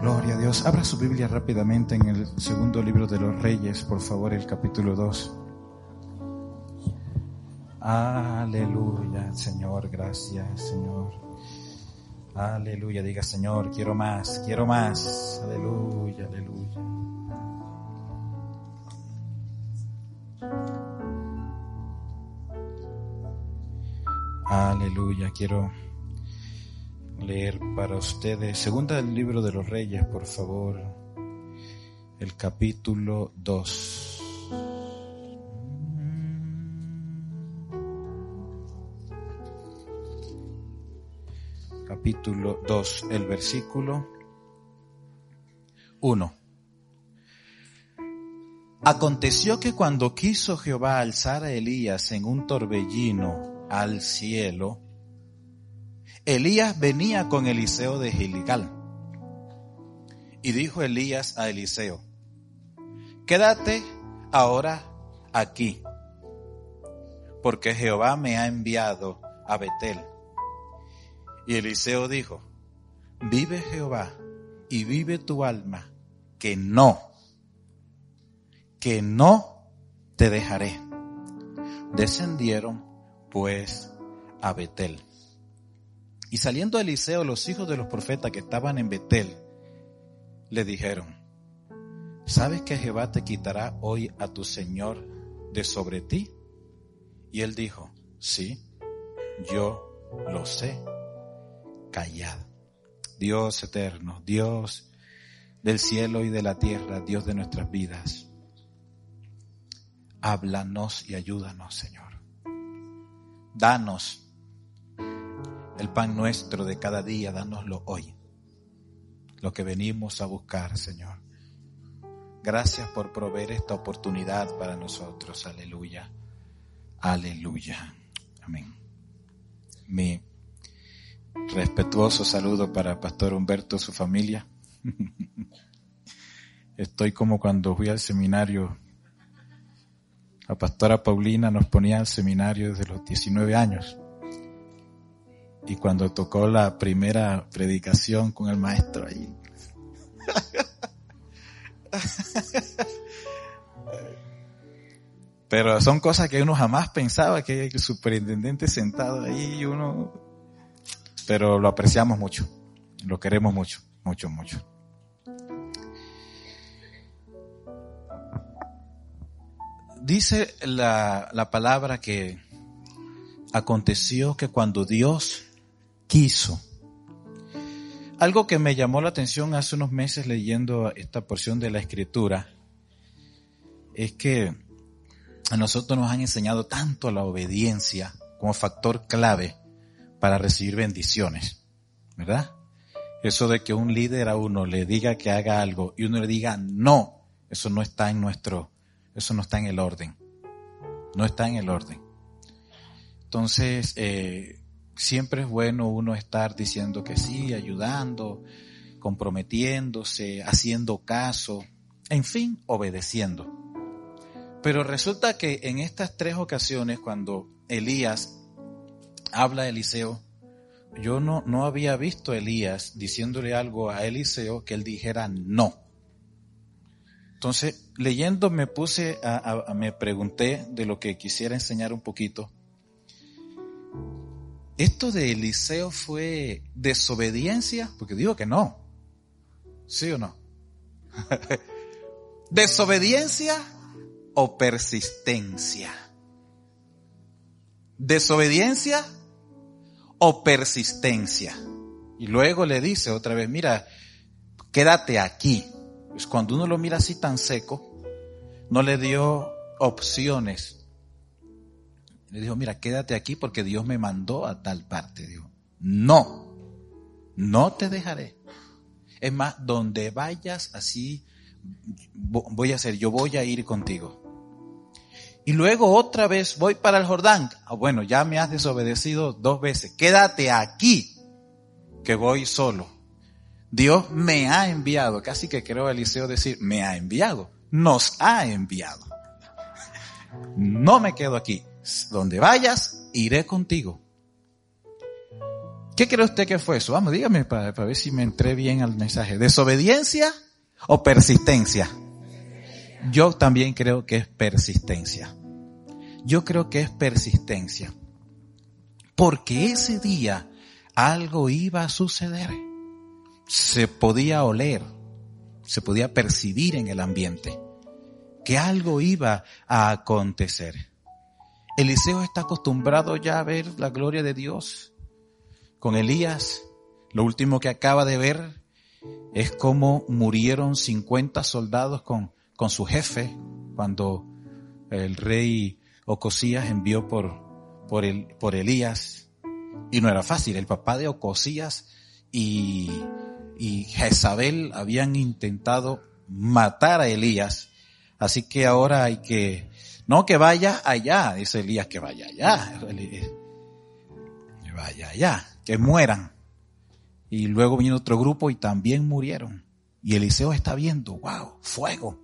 Gloria a Dios. Abra su Biblia rápidamente en el segundo libro de los Reyes, por favor, el capítulo 2. Aleluya, Señor, gracias, Señor. Aleluya, diga Señor, quiero más, quiero más. Aleluya, aleluya. Aleluya, quiero leer para ustedes. Segunda del libro de los Reyes, por favor. El capítulo 2. Capítulo 2, el versículo 1. Aconteció que cuando quiso Jehová alzar a Elías en un torbellino al cielo, Elías venía con Eliseo de Gilgal. Y dijo Elías a Eliseo, quédate ahora aquí, porque Jehová me ha enviado a Betel. Y Eliseo dijo, vive Jehová y vive tu alma, que no, que no te dejaré. Descendieron pues a Betel. Y saliendo Eliseo, los hijos de los profetas que estaban en Betel, le dijeron, ¿sabes que Jehová te quitará hoy a tu Señor de sobre ti? Y él dijo, sí, yo lo sé, callad. Dios eterno, Dios del cielo y de la tierra, Dios de nuestras vidas, háblanos y ayúdanos, Señor. Danos el pan nuestro de cada día, dánoslo hoy. Lo que venimos a buscar, Señor. Gracias por proveer esta oportunidad para nosotros. Aleluya. Aleluya. Amén. Mi respetuoso saludo para Pastor Humberto y su familia. Estoy como cuando fui al seminario. La pastora Paulina nos ponía al seminario desde los 19 años. Y cuando tocó la primera predicación con el maestro ahí. Pero son cosas que uno jamás pensaba que el superintendente sentado ahí y uno, pero lo apreciamos mucho, lo queremos mucho, mucho, mucho. Dice la, la palabra que aconteció que cuando Dios quiso. Algo que me llamó la atención hace unos meses leyendo esta porción de la escritura es que a nosotros nos han enseñado tanto la obediencia como factor clave para recibir bendiciones, ¿verdad? Eso de que un líder a uno le diga que haga algo y uno le diga no, eso no está en nuestro, eso no está en el orden, no está en el orden. Entonces, eh, siempre es bueno uno estar diciendo que sí, ayudando, comprometiéndose, haciendo caso, en fin, obedeciendo. Pero resulta que en estas tres ocasiones, cuando Elías habla a Eliseo, yo no, no había visto a Elías diciéndole algo a Eliseo que él dijera no. Entonces, leyendo me puse a, me pregunté de lo que quisiera enseñar un poquito ¿Esto de Eliseo fue desobediencia? Porque digo que no. ¿Sí o no? ¿Desobediencia o persistencia? ¿Desobediencia o persistencia? Y luego le dice otra vez, mira, quédate aquí. Pues cuando uno lo mira así tan seco, no le dio opciones le dijo, mira, quédate aquí porque Dios me mandó a tal parte. Dijo, no, no te dejaré. Es más, donde vayas así, voy a hacer, yo voy a ir contigo. Y luego otra vez voy para el Jordán. Ah, bueno, ya me has desobedecido dos veces. Quédate aquí, que voy solo. Dios me ha enviado. Casi que creo Eliseo decir, me ha enviado. Nos ha enviado. No me quedo aquí donde vayas, iré contigo. ¿Qué cree usted que fue eso? Vamos, dígame para, ver si me entré bien al mensaje. ¿Desobediencia o persistencia? Yo también creo que es persistencia. Yo creo que es persistencia. Porque ese día algo iba a suceder. Se podía oler, se podía percibir en el ambiente que algo iba a acontecer. Eliseo está acostumbrado ya a ver la gloria de Dios. Con Elías, lo último que acaba de ver es cómo murieron 50 soldados con, con su jefe cuando el rey Ocosías envió por, por, el, por Elías. Y no era fácil, el papá de Ocosías y, y Jezabel habían intentado matar a Elías. Así que ahora hay que, no que vaya allá, dice Elías que vaya allá, que vaya allá, que mueran. Y luego vino otro grupo y también murieron. Y Eliseo está viendo, wow, fuego,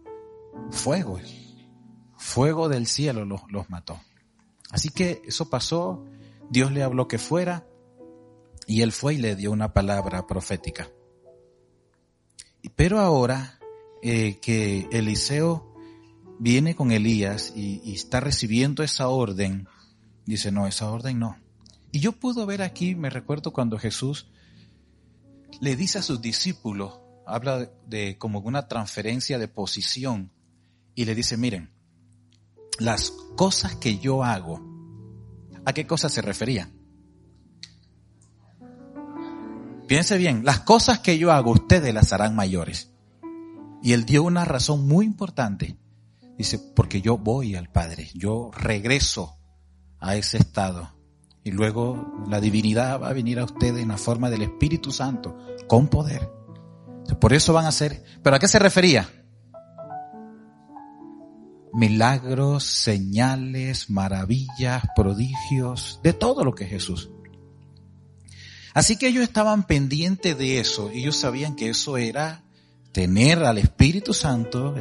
fuego, fuego del cielo los, los mató. Así que eso pasó, Dios le habló que fuera y él fue y le dio una palabra profética. Pero ahora eh, que Eliseo viene con Elías y, está recibiendo esa orden, dice, no, esa orden no. Y yo puedo ver aquí, me recuerdo cuando Jesús le dice a sus discípulos, habla de como una transferencia de posición y le dice, miren, las cosas que yo hago, ¿a qué cosas se refería? Piense bien, las cosas que yo hago, ustedes las harán mayores. Y él dio una razón muy importante. Dice, porque yo voy al Padre, yo regreso a ese estado. Y luego la divinidad va a venir a ustedes en la forma del Espíritu Santo, con poder. Por eso van a ser, ¿pero a qué se refería? Milagros, señales, maravillas, prodigios, de todo lo que es Jesús. Así que ellos estaban pendientes de eso. Ellos sabían que eso era tener al Espíritu Santo,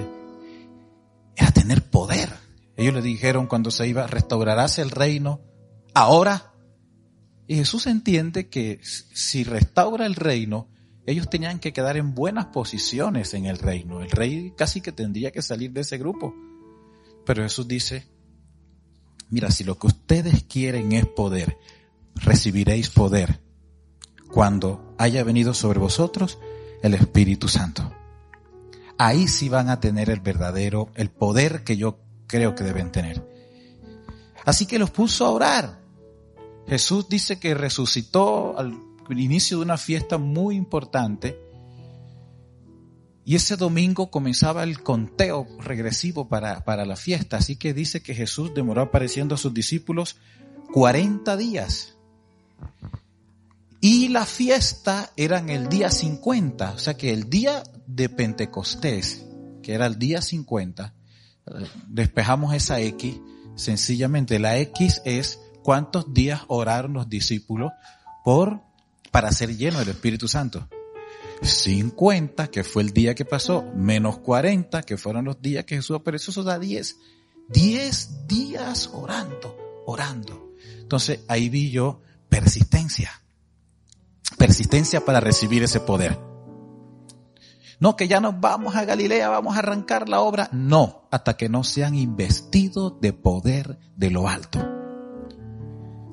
era tener poder. Ellos le dijeron cuando se iba, restaurarás el reino ahora. Y Jesús entiende que si restaura el reino, ellos tenían que quedar en buenas posiciones en el reino. El rey casi que tendría que salir de ese grupo. Pero Jesús dice, mira, si lo que ustedes quieren es poder, recibiréis poder cuando haya venido sobre vosotros el Espíritu Santo. Ahí sí van a tener el verdadero, el poder que yo creo que deben tener. Así que los puso a orar. Jesús dice que resucitó al inicio de una fiesta muy importante y ese domingo comenzaba el conteo regresivo para, para la fiesta. Así que dice que Jesús demoró apareciendo a sus discípulos 40 días. La fiesta era en el día 50, o sea que el día de Pentecostés, que era el día 50, despejamos esa X, sencillamente la X es cuántos días oraron los discípulos por, para ser llenos del Espíritu Santo. 50, que fue el día que pasó, menos 40, que fueron los días que Jesús apareció, eso da 10. 10 días orando, orando. Entonces ahí vi yo persistencia persistencia para recibir ese poder. No, que ya nos vamos a Galilea, vamos a arrancar la obra. No, hasta que no sean investidos de poder de lo alto.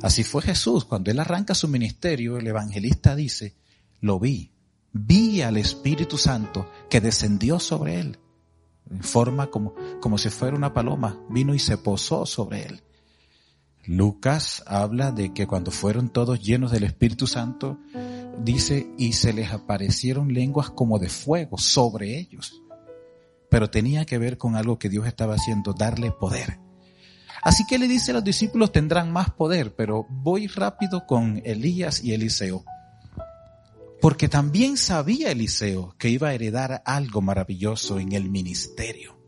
Así fue Jesús. Cuando él arranca su ministerio, el evangelista dice, lo vi. Vi al Espíritu Santo que descendió sobre él. En forma como, como si fuera una paloma. Vino y se posó sobre él. Lucas habla de que cuando fueron todos llenos del Espíritu Santo, dice, y se les aparecieron lenguas como de fuego sobre ellos. Pero tenía que ver con algo que Dios estaba haciendo, darle poder. Así que le dice a los discípulos tendrán más poder, pero voy rápido con Elías y Eliseo. Porque también sabía Eliseo que iba a heredar algo maravilloso en el ministerio.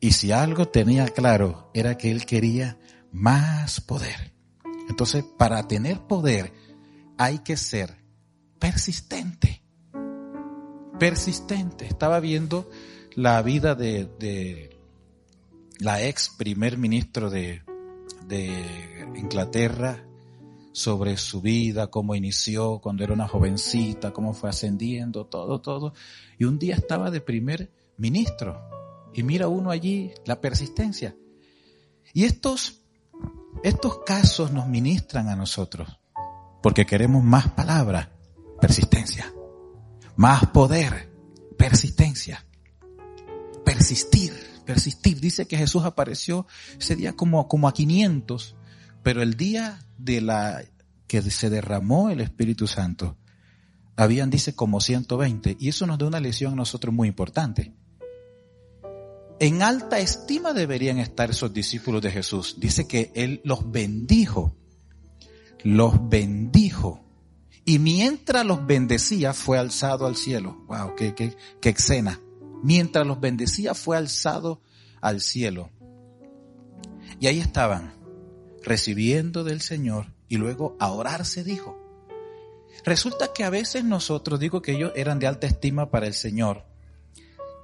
Y si algo tenía claro era que él quería más poder. Entonces, para tener poder hay que ser persistente. Persistente. Estaba viendo la vida de, la ex primer ministro de, de Inglaterra sobre su vida, cómo inició cuando era una jovencita, cómo fue ascendiendo, todo, todo. Y un día estaba de primer ministro. Y mira uno allí la persistencia. Y estos, estos casos nos ministran a nosotros, porque queremos más palabra, persistencia. Más poder, persistencia. Persistir, persistir. Dice que Jesús apareció ese día como, como a 500 pero el día de la que se derramó el Espíritu Santo, habían, dice, como 120. Y eso nos da una lección a nosotros muy importante. En alta estima deberían estar esos discípulos de Jesús. Dice que Él los bendijo. Los bendijo. Y mientras los bendecía, fue alzado al cielo. Wow, qué, qué, qué escena. Mientras los bendecía, fue alzado al cielo. Y ahí estaban recibiendo del Señor y luego a orar se dijo. Resulta que a veces nosotros, digo que ellos eran de alta estima para el Señor,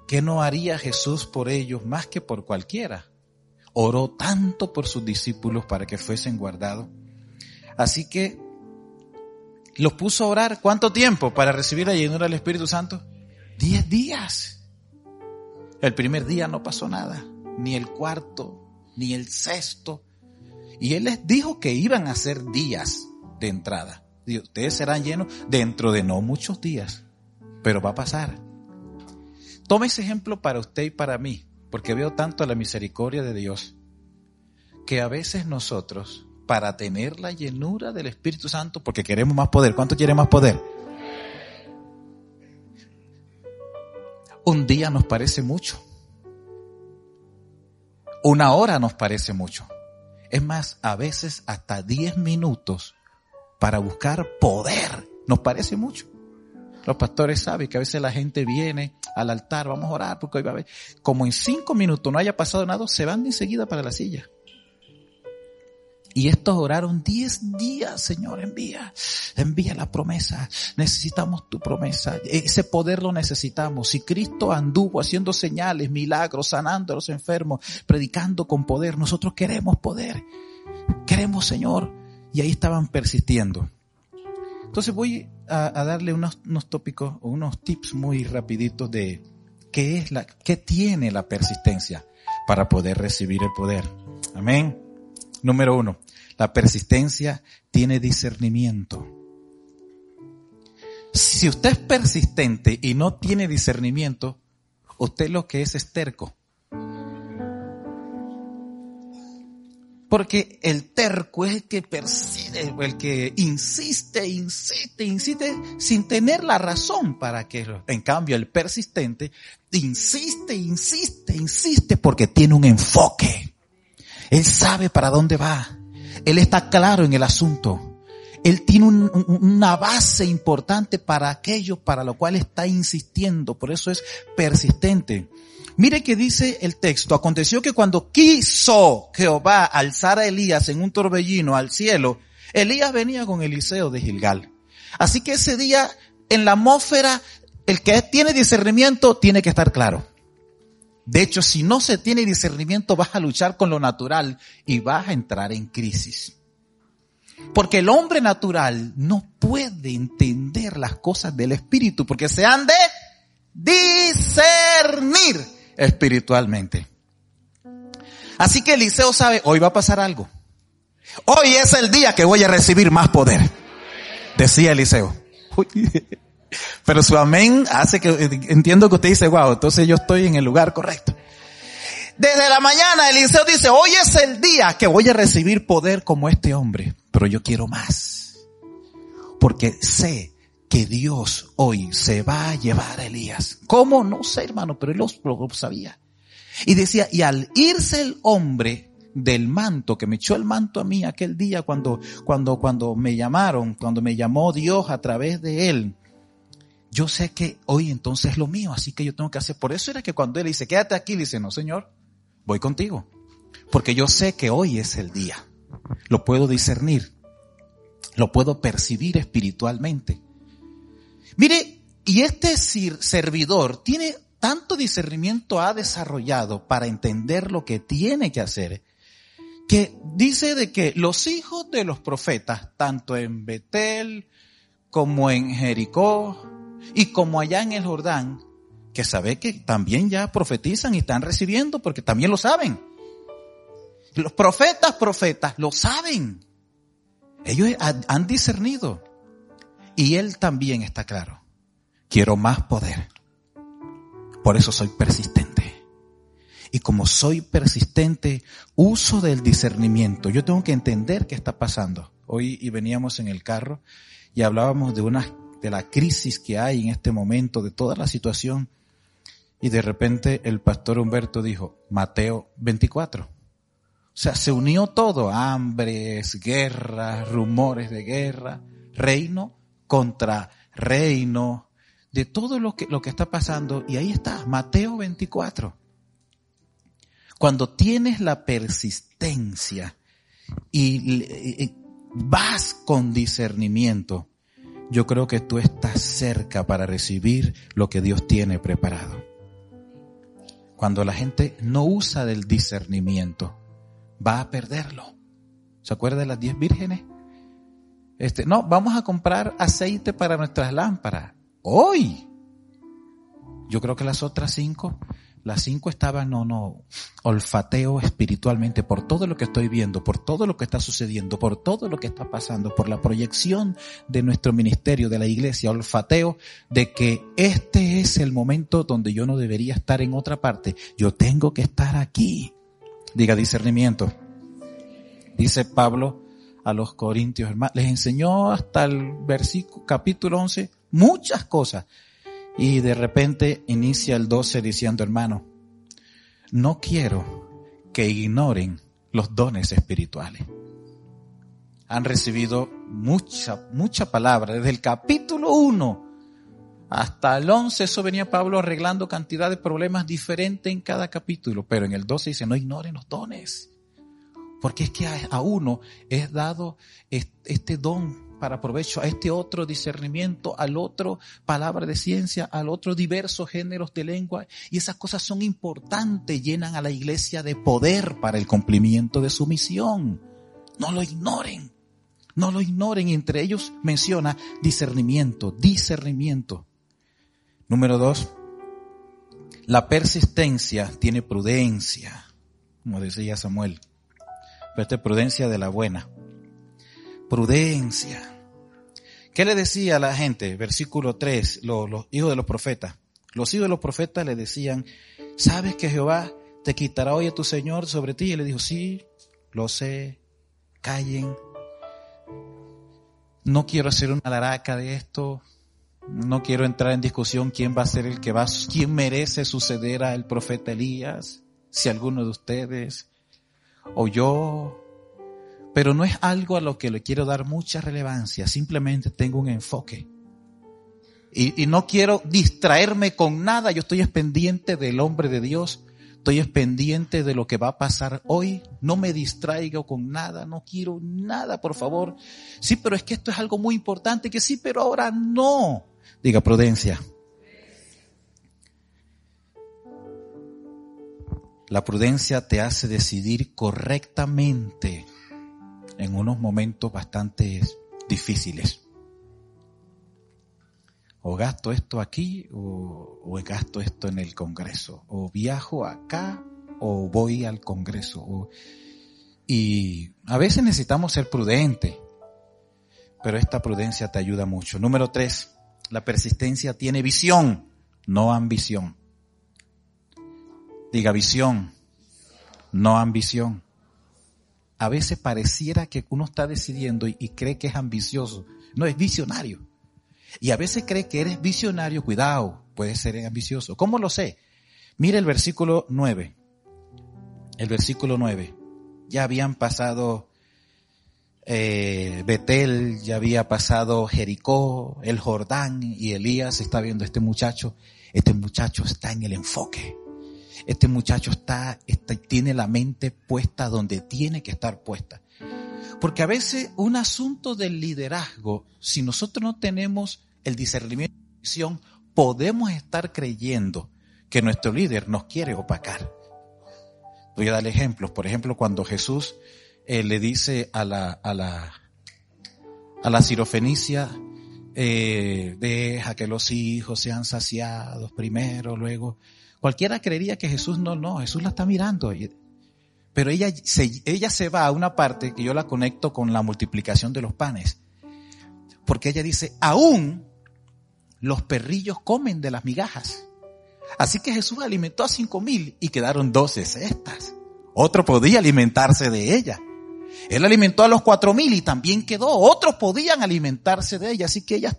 que no haría Jesús por ellos más que por cualquiera? Oró tanto por sus discípulos para que fuesen guardados. Así que los puso a orar. ¿Cuánto tiempo para recibir la llenura del Espíritu Santo? Diez días. El primer día no pasó nada, ni el cuarto, ni el sexto, y Él les dijo que iban a ser días de entrada. ustedes serán llenos dentro de no muchos días, pero va a pasar. Tome ese ejemplo para usted y para mí, porque veo tanto la misericordia de Dios, que a veces nosotros, para tener la llenura del Espíritu Santo, porque queremos más poder, ¿cuánto quiere más poder? Un día nos parece mucho. Una hora nos parece mucho. Es más, a veces hasta 10 minutos para buscar poder. Nos parece mucho. Los pastores saben que a veces la gente viene al altar, vamos a orar porque hoy va a haber. Como en 5 minutos no haya pasado nada, se van de enseguida para la silla. Y estos oraron diez días, Señor, envía, envía la promesa. Necesitamos tu promesa. Ese poder lo necesitamos. Si Cristo anduvo haciendo señales, milagros, sanando a los enfermos, predicando con poder, nosotros queremos poder. Queremos, Señor. Y ahí estaban persistiendo. Entonces voy a, darle unos, unos tópicos o unos tips muy rapiditos de qué es la, qué tiene la persistencia para poder recibir el poder. Amén. Número uno, la persistencia tiene discernimiento. Si usted es persistente y no tiene discernimiento, usted lo que es esterco. Porque el terco es el que persiste, el que insiste, insiste, insiste sin tener la razón para que, en cambio, el persistente insiste, insiste, insiste porque tiene un enfoque. Él sabe para dónde va. Él está claro en el asunto. Él tiene una base importante para aquello para lo cual está insistiendo. Por eso es persistente. Mire que dice el texto, aconteció que cuando quiso Jehová alzar a Elías en un torbellino al cielo, Elías venía con Eliseo de Gilgal. Así que ese día en la atmósfera, el que tiene discernimiento tiene que estar claro. De hecho, si no se tiene discernimiento, vas a luchar con lo natural y vas a entrar en crisis. Porque el hombre natural no puede entender las cosas del espíritu porque se han de discernir espiritualmente. Así que Eliseo sabe, hoy va a pasar algo. Hoy es el día que voy a recibir más poder. Decía Eliseo. Pero su amén hace que entiendo que usted dice, wow, entonces yo estoy en el lugar correcto. Desde la mañana Eliseo dice, hoy es el día que voy a recibir poder como este hombre, pero yo quiero más. Porque sé que Dios hoy se va a llevar a Elías. ¿Cómo? No sé, hermano, pero él lo, sabía. Y decía, y al irse el hombre del manto, que me echó el manto a mí aquel día cuando, cuando, cuando me llamaron, cuando me llamó Dios a través de él, yo sé que hoy entonces es lo mío, así que yo tengo que hacer. Por eso era que cuando él dice, quédate aquí, dice, no, Señor, voy contigo. Porque yo sé que hoy es el día. Lo puedo discernir. Lo puedo percibir espiritualmente. Mire, y este servidor tiene tanto discernimiento ha desarrollado para entender lo que tiene que hacer, que dice de que los hijos de los profetas, tanto en Betel como en Jericó y como allá en el Jordán, que sabe que también ya profetizan y están recibiendo porque también lo saben. Los profetas, profetas, lo saben. Ellos han discernido. Y él también está claro. Quiero más poder. Por eso soy persistente. Y como soy persistente, uso del discernimiento. Yo tengo que entender qué está pasando. Hoy y veníamos en el carro y hablábamos de una de la crisis que hay en este momento, de toda la situación. Y de repente el pastor Humberto dijo, Mateo 24. O sea, se unió todo, hambres, guerras, rumores de guerra, reino contra reino, de todo lo que, lo que está pasando. Y ahí está, Mateo 24. Cuando tienes la persistencia y, vas con discernimiento, yo creo que tú estás cerca para recibir lo que Dios tiene preparado. Cuando la gente no usa del discernimiento, va a perderlo. ¿Se acuerda de las diez vírgenes? Este, no, vamos a comprar aceite para nuestras lámparas. Hoy. Yo creo que las otras cinco, las cinco estaban, no, no, olfateo espiritualmente por todo lo que estoy viendo, por todo lo que está sucediendo, por todo lo que está pasando, por la proyección de nuestro ministerio, de la iglesia, olfateo de que este es el momento donde yo no debería estar en otra parte. Yo tengo que estar aquí. Diga discernimiento. Dice Pablo, a los corintios, hermanos. Les enseñó hasta el versículo, capítulo 11, muchas cosas. Y de repente inicia el 12 diciendo, hermano, no quiero que ignoren los dones espirituales. Han recibido mucha, mucha palabra. Desde el capítulo 1 hasta el 11, eso venía Pablo arreglando cantidad de problemas diferentes en cada capítulo. Pero en el 12 dice, no ignoren los dones. Porque es que a uno es dado este don para provecho, a este otro discernimiento, al otro palabra de ciencia, al otro diversos géneros de lengua. Y esas cosas son importantes, llenan a la iglesia de poder para el cumplimiento de su misión. No lo ignoren, no lo ignoren. Entre ellos menciona discernimiento, discernimiento. Número dos, la persistencia tiene prudencia, como decía Samuel. Pero esta prudencia de la buena. Prudencia. ¿Qué le decía a la gente? Versículo 3, los, los hijos de los profetas. Los hijos de los profetas le decían, ¿sabes que Jehová te quitará hoy a tu Señor sobre ti? Y le dijo, sí, lo sé, callen. No quiero hacer una laraca de esto. No quiero entrar en discusión quién va a ser el que va, quién merece suceder al profeta Elías, si alguno de ustedes o yo, pero no es algo a lo que le quiero dar mucha relevancia, simplemente tengo un enfoque. Y, no quiero distraerme con nada, yo estoy pendiente del hombre de Dios, estoy pendiente de lo que va a pasar hoy, no me distraigo con nada, no quiero nada, por favor. Sí, pero es que esto es algo muy importante, que sí, pero ahora no. Diga prudencia. La prudencia te hace decidir correctamente en unos momentos bastante difíciles. O gasto esto aquí o, gasto esto en el Congreso. O viajo acá o voy al Congreso. y a veces necesitamos ser prudentes, pero esta prudencia te ayuda mucho. Número tres, la persistencia tiene visión, no ambición. Diga visión, no ambición. A veces pareciera que uno está decidiendo y, cree que es ambicioso. No, es visionario. Y a veces cree que eres visionario, cuidado, puede ser ambicioso. ¿Cómo lo sé? Mire el versículo 9. El versículo 9. Ya habían pasado eh, Betel, ya había pasado Jericó, el Jordán y Elías está viendo este muchacho. Este muchacho está en el enfoque este muchacho está, tiene la mente puesta donde tiene que estar puesta. Porque a veces un asunto del liderazgo, si nosotros no tenemos el discernimiento de visión, podemos estar creyendo que nuestro líder nos quiere opacar. Voy a dar ejemplos. Por ejemplo, cuando Jesús eh, le dice a la, a la, a la sirofenicia, eh, deja que los hijos sean saciados primero, luego. Cualquiera creería que Jesús no, no, Jesús la está mirando. Pero ella se, ella se va a una parte que yo la conecto con la multiplicación de los panes. Porque ella dice, aún los perrillos comen de las migajas. Así que Jesús alimentó a cinco mil y quedaron doce cestas. Otro podía alimentarse de ella. Él alimentó a los cuatro mil y también quedó. Otros podían alimentarse de ella. Así que ella,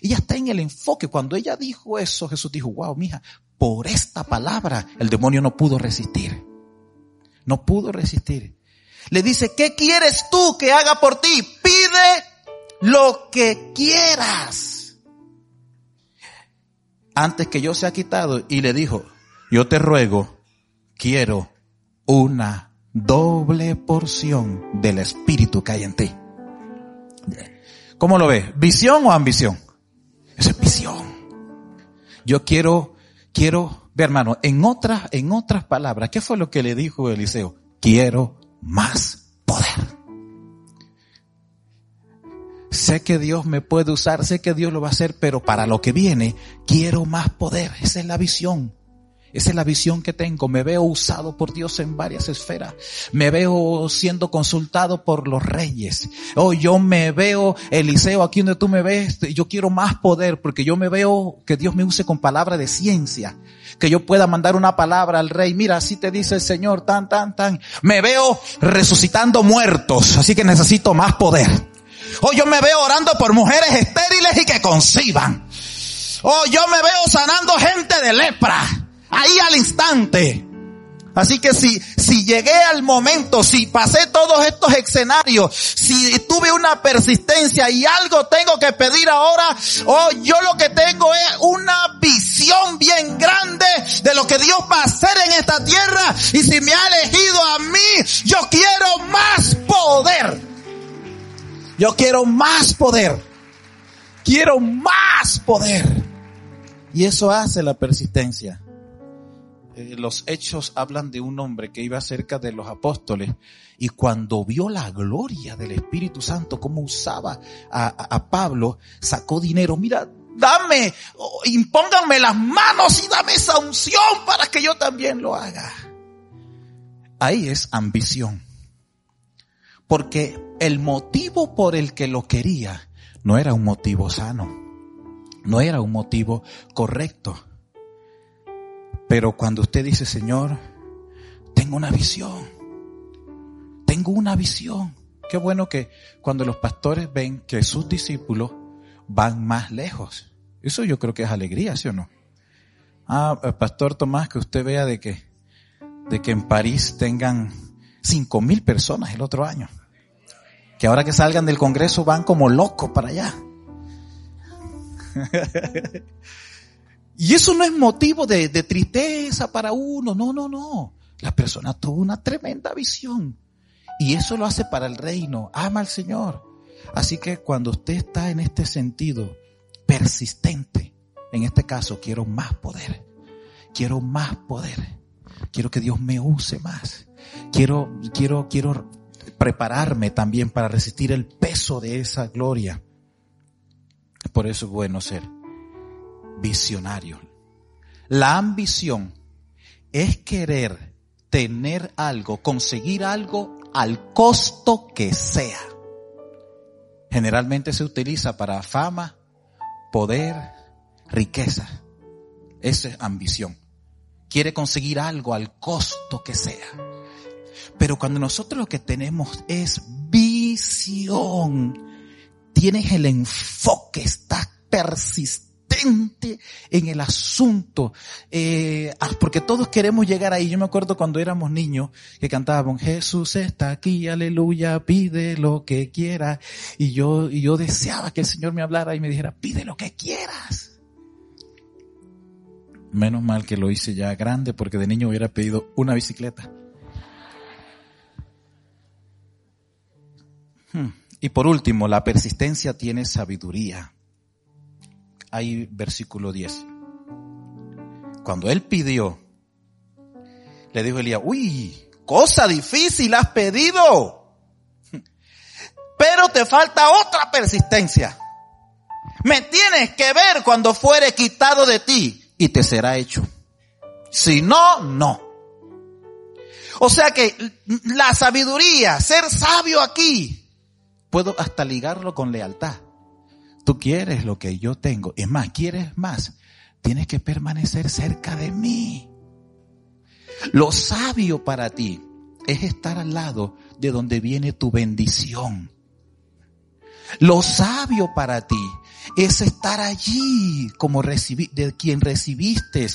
está en el enfoque. Cuando ella dijo eso, Jesús dijo, wow, mija, por esta palabra el demonio no pudo resistir. No pudo resistir. Le dice, ¿qué quieres tú que haga por ti? Pide lo que quieras. Antes que yo sea quitado. Y le dijo, yo te ruego, quiero una doble porción del espíritu que hay en ti. ¿Cómo lo ves? ¿Visión o ambición? Eso es visión. Yo quiero, quiero, ve hermano, en otras, en otras palabras, ¿qué fue lo que le dijo Eliseo? Quiero más poder. Sé que Dios me puede usar, sé que Dios lo va a hacer, pero para lo que viene, quiero más poder. Esa es la visión. Esa es la visión que tengo. Me veo usado por Dios en varias esferas. Me veo siendo consultado por los reyes. Oh, yo me veo, Eliseo, aquí donde tú me ves, yo quiero más poder porque yo me veo que Dios me use con palabra de ciencia. Que yo pueda mandar una palabra al rey. Mira, así te dice el Señor, tan, tan, tan. Me veo resucitando muertos. Así que necesito más poder. Oh, yo me veo orando por mujeres estériles y que conciban. Oh, yo me veo sanando gente de lepra ahí al instante. Así que si, si llegué al momento, si pasé todos estos escenarios, si tuve una persistencia y algo tengo que pedir ahora, oh, yo lo que tengo es una visión bien grande de lo que Dios va a hacer en esta tierra. Y si me ha elegido a mí, yo quiero más poder. Yo quiero más poder. Quiero más poder. Y eso hace la persistencia. Eh, los hechos hablan de un hombre que iba cerca de los apóstoles y cuando vio la gloria del Espíritu Santo, cómo usaba a, Pablo, sacó dinero. Mira, dame, impónganme las manos y dame esa unción para que yo también lo haga. Ahí es ambición. Porque el motivo por el que lo quería no era un motivo sano, no era un motivo correcto pero cuando usted dice, Señor, tengo una visión, tengo una visión. Qué bueno que cuando los pastores ven que sus discípulos van más lejos. Eso yo creo que es alegría, ¿sí o no? Ah, eh, Pastor Tomás, que usted vea de que, de que en París tengan cinco mil personas el otro año. Que ahora que salgan del Congreso van como locos para allá. Y eso no es motivo de, tristeza para uno, no, no, no. La persona tuvo una tremenda visión. Y eso lo hace para el reino, ama al Señor. Así que cuando usted está en este sentido persistente, en este caso quiero más poder, quiero más poder, quiero que Dios me use más, quiero, quiero, quiero prepararme también para resistir el peso de esa gloria. Por eso es bueno ser visionario. La ambición es querer tener algo, conseguir algo al costo que sea. Generalmente se utiliza para fama, poder, riqueza. Esa es ambición. Quiere conseguir algo al costo que sea. Pero cuando nosotros lo que tenemos es visión, tienes el enfoque, estás persistente en el asunto, eh, porque todos queremos llegar ahí. Yo me acuerdo cuando éramos niños que cantábamos, Jesús está aquí, aleluya, pide lo que quiera. Y yo, y yo deseaba que el Señor me hablara y me dijera, pide lo que quieras. Menos mal que lo hice ya grande porque de niño hubiera pedido una bicicleta. Hmm. Y por último, la persistencia tiene sabiduría ahí versículo 10. Cuando él pidió, le dijo Elías, uy, cosa difícil has pedido. pero te falta otra persistencia. Me tienes que ver cuando fuere quitado de ti y te será hecho. Si no, no. O sea que la sabiduría, ser sabio aquí, puedo hasta ligarlo con lealtad. Tú quieres lo que yo tengo. Es más, quieres más. Tienes que permanecer cerca de mí. Lo sabio para ti es estar al lado de donde viene tu bendición. Lo sabio para ti es estar allí como de quien recibiste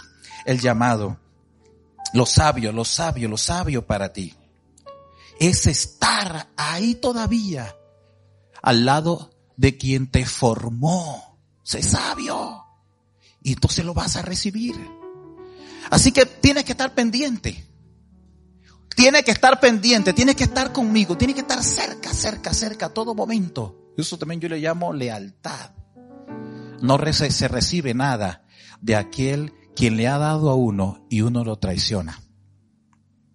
el llamado. Lo sabio, lo sabio, lo sabio para ti es estar ahí todavía al lado de quien te formó. Sé sabio. Y entonces lo vas a recibir. Así que tienes que estar pendiente. Tienes que estar pendiente, tienes que estar conmigo, tienes que estar cerca, cerca, cerca a todo momento. Eso también yo le llamo lealtad. No se recibe nada de aquel quien le ha dado a uno y uno lo traiciona.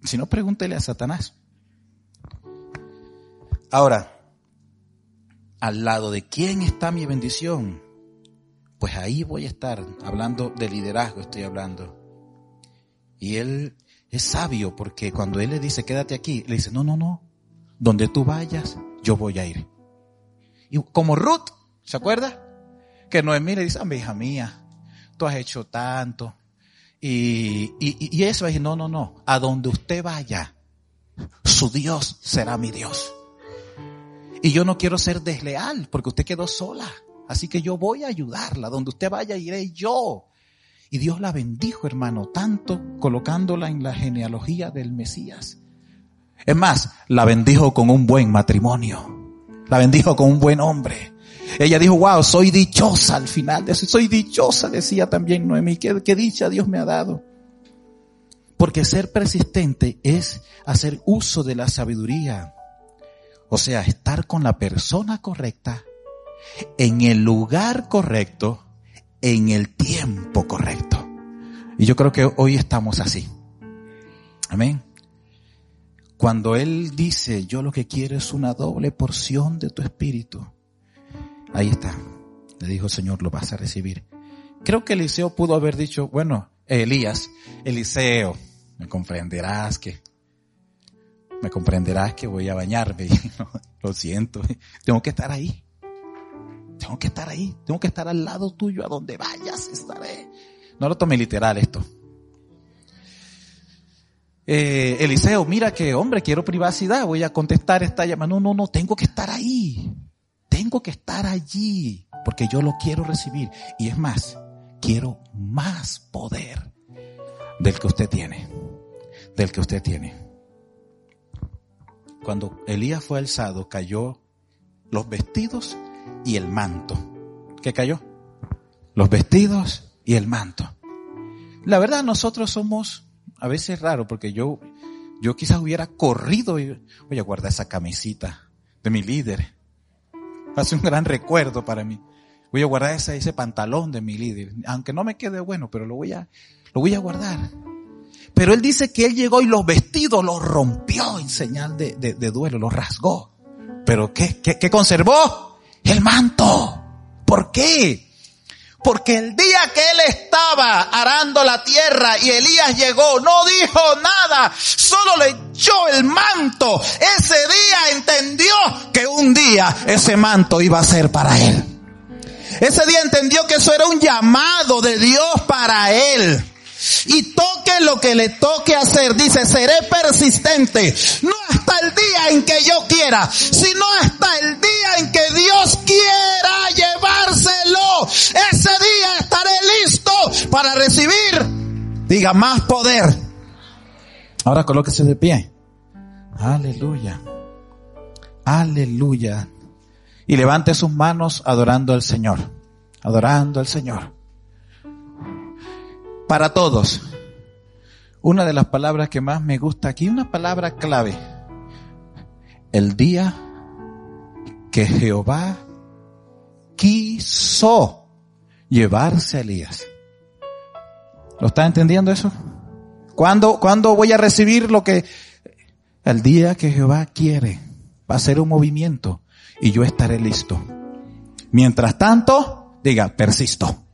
Si no, pregúntele a Satanás. Ahora, al lado de quién está mi bendición, pues ahí voy a estar, hablando de liderazgo estoy hablando. Y él es sabio porque cuando él le dice, quédate aquí, le dice, no, no, no, donde tú vayas, yo voy a ir. Y como Ruth, ¿se acuerda? Que Noemí le dice, ah, hija mía, tú has hecho tanto. Y, y, y eso es, no, no, no, a donde usted vaya, su Dios será mi Dios. Y yo no quiero ser desleal porque usted quedó sola. Así que yo voy a ayudarla. Donde usted vaya, iré yo. Y Dios la bendijo, hermano, tanto colocándola en la genealogía del Mesías. Es más, la bendijo con un buen matrimonio. La bendijo con un buen hombre. Ella dijo, wow, soy dichosa al final de eso. Soy dichosa, decía también Noemí. ¿Qué, qué dicha Dios me ha dado. Porque ser persistente es hacer uso de la sabiduría. O sea, estar con la persona correcta en el lugar correcto, en el tiempo correcto. Y yo creo que hoy estamos así. Amén. Cuando Él dice, yo lo que quiero es una doble porción de tu espíritu, ahí está. Le dijo, Señor, lo vas a recibir. Creo que Eliseo pudo haber dicho, bueno, Elías, Eliseo, me comprenderás que, me comprenderás que voy a bañarme. lo siento, tengo que estar ahí. Tengo que estar ahí, tengo que estar al lado tuyo, a donde vayas estaré. No lo tome literal esto. Eh, Eliseo, mira que hombre, quiero privacidad, voy a contestar esta llamada. No, no, no, tengo que estar ahí. Tengo que estar allí, porque yo lo quiero recibir. Y es más, quiero más poder del que usted tiene. Del que usted tiene. Cuando Elías fue alzado, cayó los vestidos y el manto. ¿Qué cayó? Los vestidos y el manto. La verdad, nosotros somos a veces raro porque yo, yo quizás hubiera corrido y voy a guardar esa camisita de mi líder. Hace un gran recuerdo para mí. Voy a guardar ese, ese pantalón de mi líder. Aunque no me quede bueno, pero lo voy a, lo voy a guardar. Pero él dice que él llegó y los vestidos los rompió en señal de, duelo, los rasgó. Pero ¿qué, qué, qué conservó? el manto. ¿Por qué? Porque el día que él estaba arando la tierra y Elías llegó, no dijo nada, solo le echó el manto. Ese día entendió que un día ese manto iba a ser para él. Ese día entendió que eso era un llamado de Dios para él y toque lo que le toque hacer. Dice, seré persistente. No hasta el día en que yo quiera, sino hasta el día en que Dios quiera llevárselo. Ese día estaré listo para recibir, diga, más poder. Ahora colóquese de pie. Aleluya. Aleluya. Y levante sus manos adorando al Señor. Adorando al Señor para todos. Una de las palabras que más me gusta aquí, una palabra clave. El día que Jehová quiso llevarse a Elías. ¿Lo está entendiendo eso? ¿Cuándo, ¿Cuándo voy a recibir lo que... El día que Jehová quiere. Va a ser un movimiento. y yo estaré listo. Mientras tanto, diga, persisto.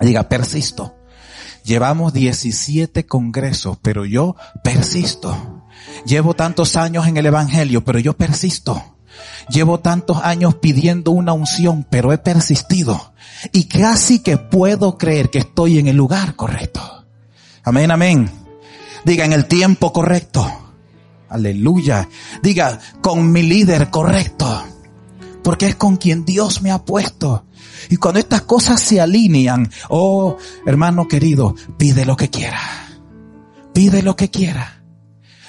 Diga, persisto. Llevamos 17 congresos, pero yo persisto. Llevo tantos años en el Evangelio, pero yo persisto. Llevo tantos años pidiendo una unción, pero he persistido. Y casi que puedo creer que estoy en el lugar correcto. Amén, amén. Diga, en el tiempo correcto. Aleluya. Diga, con mi líder correcto. Porque es con quien Dios me ha puesto. Y cuando estas cosas se alinean, oh hermano querido, pide lo que quiera. Pide lo que quiera.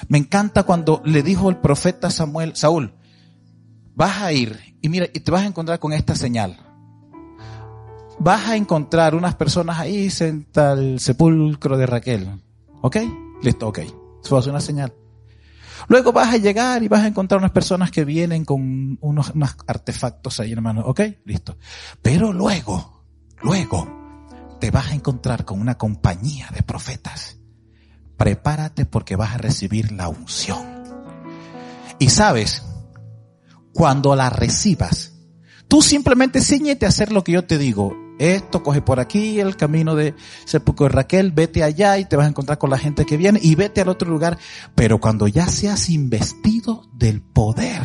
Me encanta cuando le dijo el profeta Samuel, Saúl, vas a ir y mira, y te vas a encontrar con esta señal. Vas a encontrar unas personas ahí senta al sepulcro de Raquel. ¿Ok? Listo, ok. Eso es una señal. Luego vas a llegar y vas a encontrar unas personas que vienen con unos, unos artefactos ahí, hermano. ¿Ok? Listo. Pero luego, luego, te vas a encontrar con una compañía de profetas. Prepárate porque vas a recibir la unción. Y sabes, cuando la recibas, tú simplemente ciñete a hacer lo que yo te digo. Esto, coge por aquí el camino de Sepulcro de Raquel, vete allá y te vas a encontrar con la gente que viene y vete al otro lugar. Pero cuando ya seas investido del poder,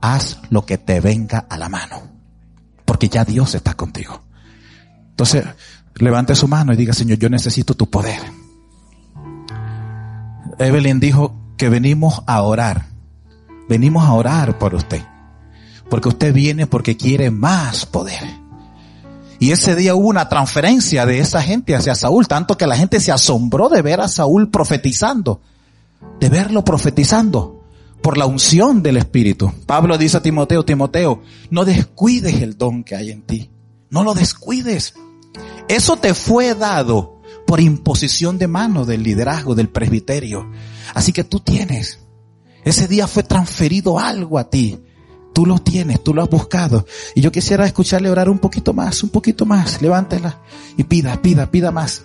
haz lo que te venga a la mano. Porque ya Dios está contigo. Entonces, levante su mano y diga, Señor, yo necesito tu poder. Evelyn dijo que venimos a orar venimos a orar por usted. Porque usted viene porque quiere más poder. Y ese día hubo una transferencia de esa gente hacia Saúl, tanto que la gente se asombró de ver a Saúl profetizando, de verlo profetizando por la unción del Espíritu. Pablo dice a Timoteo, Timoteo, no descuides el don que hay en ti, no lo descuides. Eso te fue dado por imposición de mano del liderazgo, del presbiterio. Así que tú tienes ese día fue transferido algo a ti. Tú lo tienes, tú lo has buscado. Y yo quisiera escucharle orar un poquito más, un poquito más. Levántela y pida, pida, pida más.